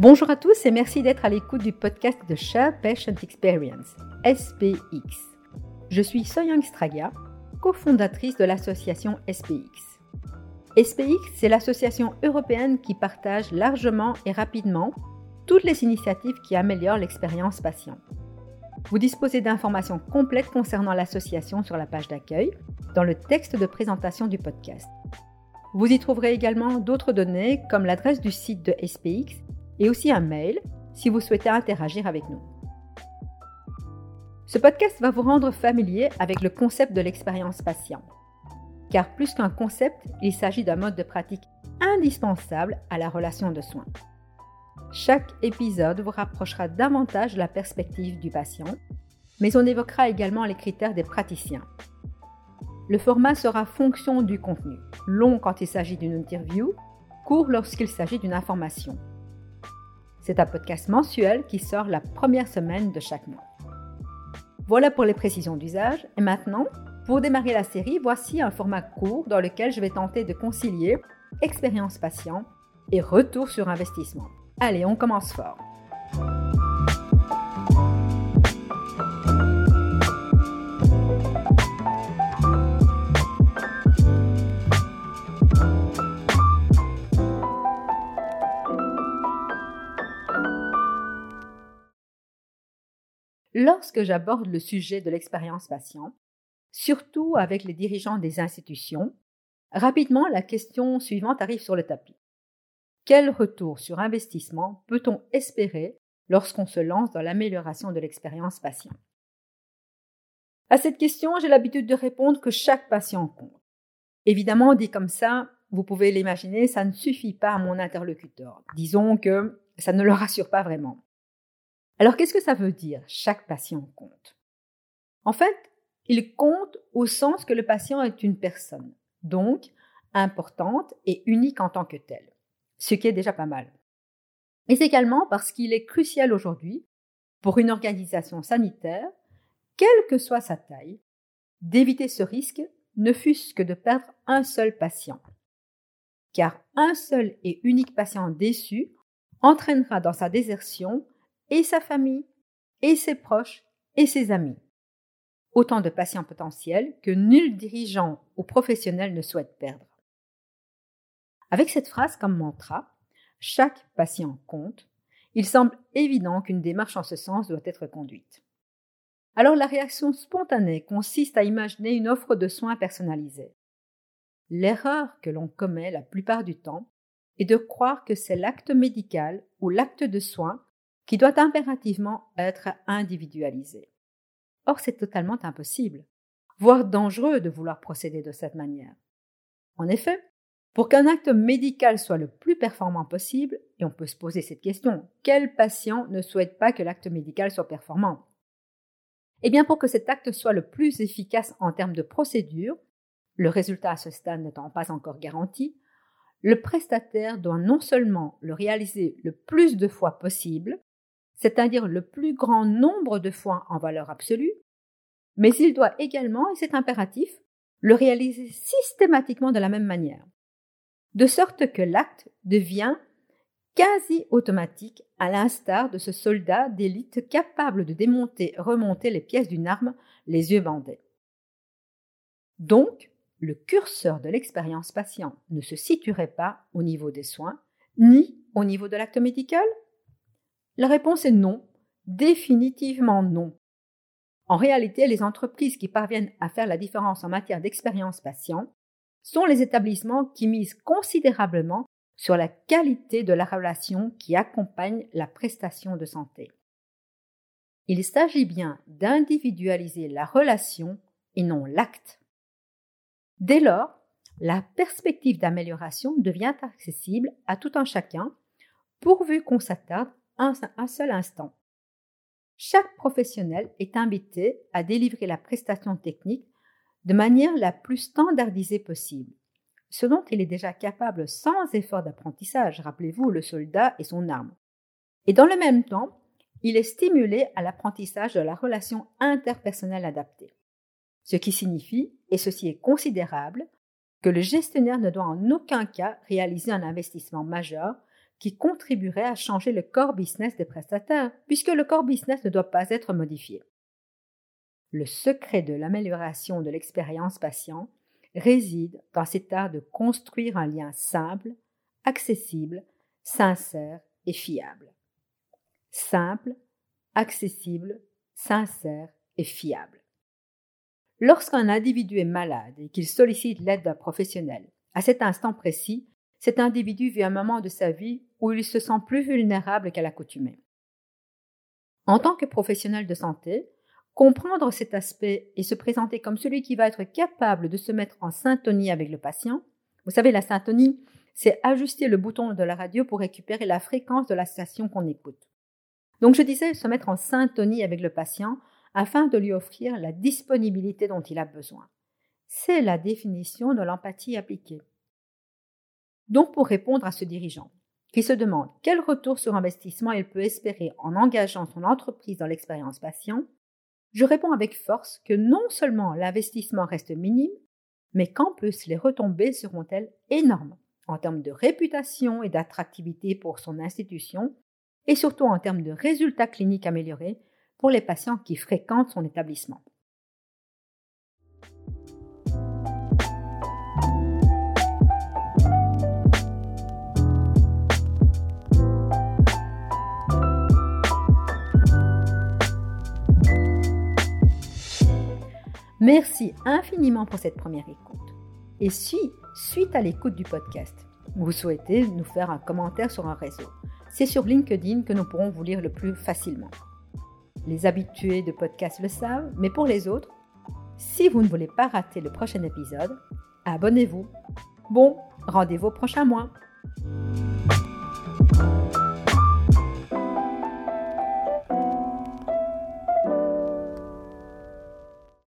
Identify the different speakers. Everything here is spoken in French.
Speaker 1: Bonjour à tous et merci d'être à l'écoute du podcast de Share Patient Experience, SPX. Je suis Soyang Straga, cofondatrice de l'association SPX. SPX, c'est l'association européenne qui partage largement et rapidement toutes les initiatives qui améliorent l'expérience patient. Vous disposez d'informations complètes concernant l'association sur la page d'accueil, dans le texte de présentation du podcast. Vous y trouverez également d'autres données comme l'adresse du site de SPX et aussi un mail si vous souhaitez interagir avec nous. Ce podcast va vous rendre familier avec le concept de l'expérience patient. Car plus qu'un concept, il s'agit d'un mode de pratique indispensable à la relation de soins. Chaque épisode vous rapprochera davantage de la perspective du patient, mais on évoquera également les critères des praticiens. Le format sera fonction du contenu, long quand il s'agit d'une interview, court lorsqu'il s'agit d'une information. C'est un podcast mensuel qui sort la première semaine de chaque mois. Voilà pour les précisions d'usage. Et maintenant, pour démarrer la série, voici un format court dans lequel je vais tenter de concilier expérience patient et retour sur investissement. Allez, on commence fort. Lorsque j'aborde le sujet de l'expérience patient, surtout avec les dirigeants des institutions, rapidement la question suivante arrive sur le tapis. Quel retour sur investissement peut-on espérer lorsqu'on se lance dans l'amélioration de l'expérience patient? À cette question, j'ai l'habitude de répondre que chaque patient compte. Évidemment, dit comme ça, vous pouvez l'imaginer, ça ne suffit pas à mon interlocuteur. Disons que ça ne le rassure pas vraiment. Alors qu'est-ce que ça veut dire chaque patient compte? En fait, il compte au sens que le patient est une personne, donc importante et unique en tant que telle, ce qui est déjà pas mal. Mais également parce qu'il est crucial aujourd'hui, pour une organisation sanitaire, quelle que soit sa taille, d'éviter ce risque, ne fût-ce que de perdre un seul patient. Car un seul et unique patient déçu entraînera dans sa désertion et sa famille, et ses proches, et ses amis. Autant de patients potentiels que nul dirigeant ou professionnel ne souhaite perdre. Avec cette phrase comme mantra, chaque patient compte, il semble évident qu'une démarche en ce sens doit être conduite. Alors la réaction spontanée consiste à imaginer une offre de soins personnalisée. L'erreur que l'on commet la plupart du temps est de croire que c'est l'acte médical ou l'acte de soins qui doit impérativement être individualisé. Or, c'est totalement impossible, voire dangereux de vouloir procéder de cette manière. En effet, pour qu'un acte médical soit le plus performant possible, et on peut se poser cette question, quel patient ne souhaite pas que l'acte médical soit performant? Eh bien, pour que cet acte soit le plus efficace en termes de procédure, le résultat à ce stade n'étant pas encore garanti, le prestataire doit non seulement le réaliser le plus de fois possible, c'est-à-dire le plus grand nombre de fois en valeur absolue, mais il doit également, et c'est impératif, le réaliser systématiquement de la même manière, de sorte que l'acte devient quasi automatique à l'instar de ce soldat d'élite capable de démonter, remonter les pièces d'une arme les yeux bandés. Donc, le curseur de l'expérience patient ne se situerait pas au niveau des soins, ni au niveau de l'acte médical, la réponse est non, définitivement non. En réalité, les entreprises qui parviennent à faire la différence en matière d'expérience patient sont les établissements qui misent considérablement sur la qualité de la relation qui accompagne la prestation de santé. Il s'agit bien d'individualiser la relation et non l'acte. Dès lors, la perspective d'amélioration devient accessible à tout un chacun, pourvu qu'on s'attarde un, seul instant. Chaque professionnel est invité à délivrer la prestation technique de manière la plus standardisée possible, ce dont il est déjà capable sans effort d'apprentissage, rappelez-vous le soldat et son arme. Et dans le même temps, il est stimulé à l'apprentissage de la relation interpersonnelle adaptée. Ce qui signifie, et ceci est considérable, que le gestionnaire ne doit en aucun cas réaliser un investissement majeur qui contribuerait à changer le core business des prestataires, puisque le core business ne doit pas être modifié. Le secret de l'amélioration de l'expérience patient réside dans cet art de construire un lien simple, accessible, sincère et fiable. Simple, accessible, sincère et fiable. Lorsqu'un individu est malade et qu'il sollicite l'aide d'un professionnel, à cet instant précis, cet individu vit un moment de sa vie où il se sent plus vulnérable qu'à l'accoutumée. En tant que professionnel de santé, comprendre cet aspect et se présenter comme celui qui va être capable de se mettre en syntonie avec le patient, vous savez, la syntonie, c'est ajuster le bouton de la radio pour récupérer la fréquence de la station qu'on écoute. Donc je disais se mettre en syntonie avec le patient afin de lui offrir la disponibilité dont il a besoin. C'est la définition de l'empathie appliquée. Donc pour répondre à ce dirigeant qui se demande quel retour sur investissement il peut espérer en engageant son entreprise dans l'expérience patient, je réponds avec force que non seulement l'investissement reste minime, mais qu'en plus les retombées seront-elles énormes en termes de réputation et d'attractivité pour son institution, et surtout en termes de résultats cliniques améliorés pour les patients qui fréquentent son établissement. Merci infiniment pour cette première écoute. Et si, suite à l'écoute du podcast, vous souhaitez nous faire un commentaire sur un réseau, c'est sur LinkedIn que nous pourrons vous lire le plus facilement. Les habitués de podcast le savent, mais pour les autres, si vous ne voulez pas rater le prochain épisode, abonnez-vous. Bon, rendez-vous prochain mois.